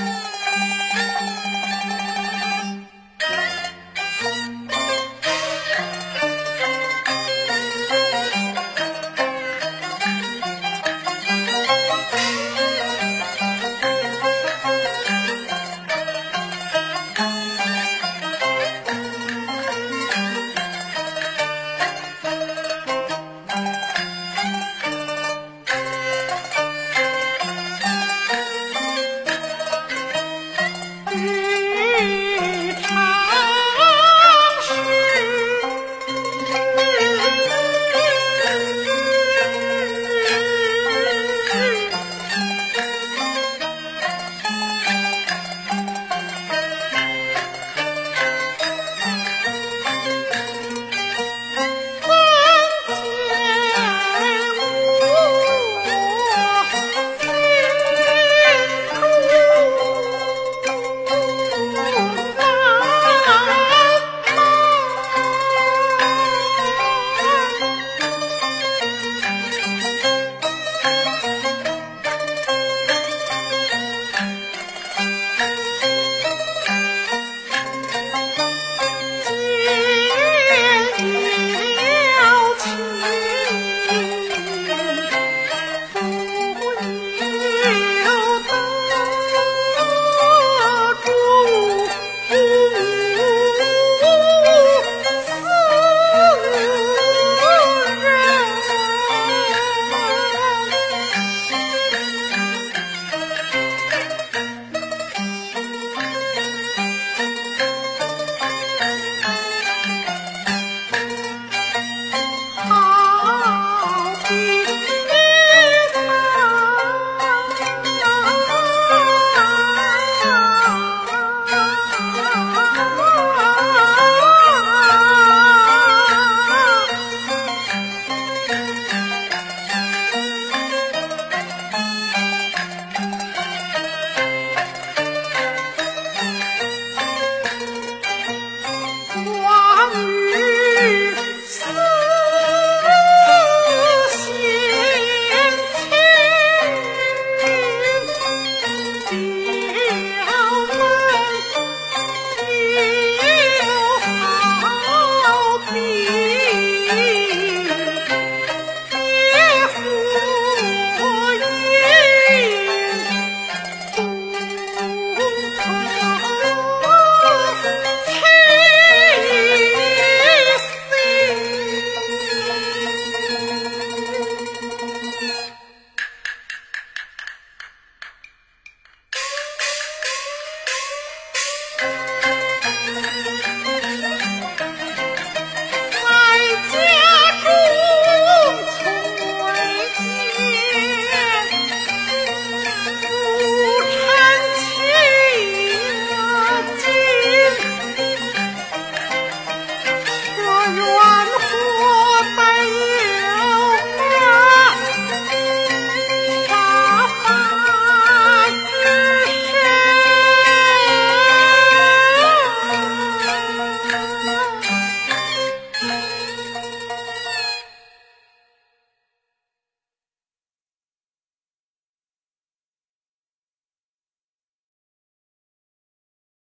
Bye. Senhor.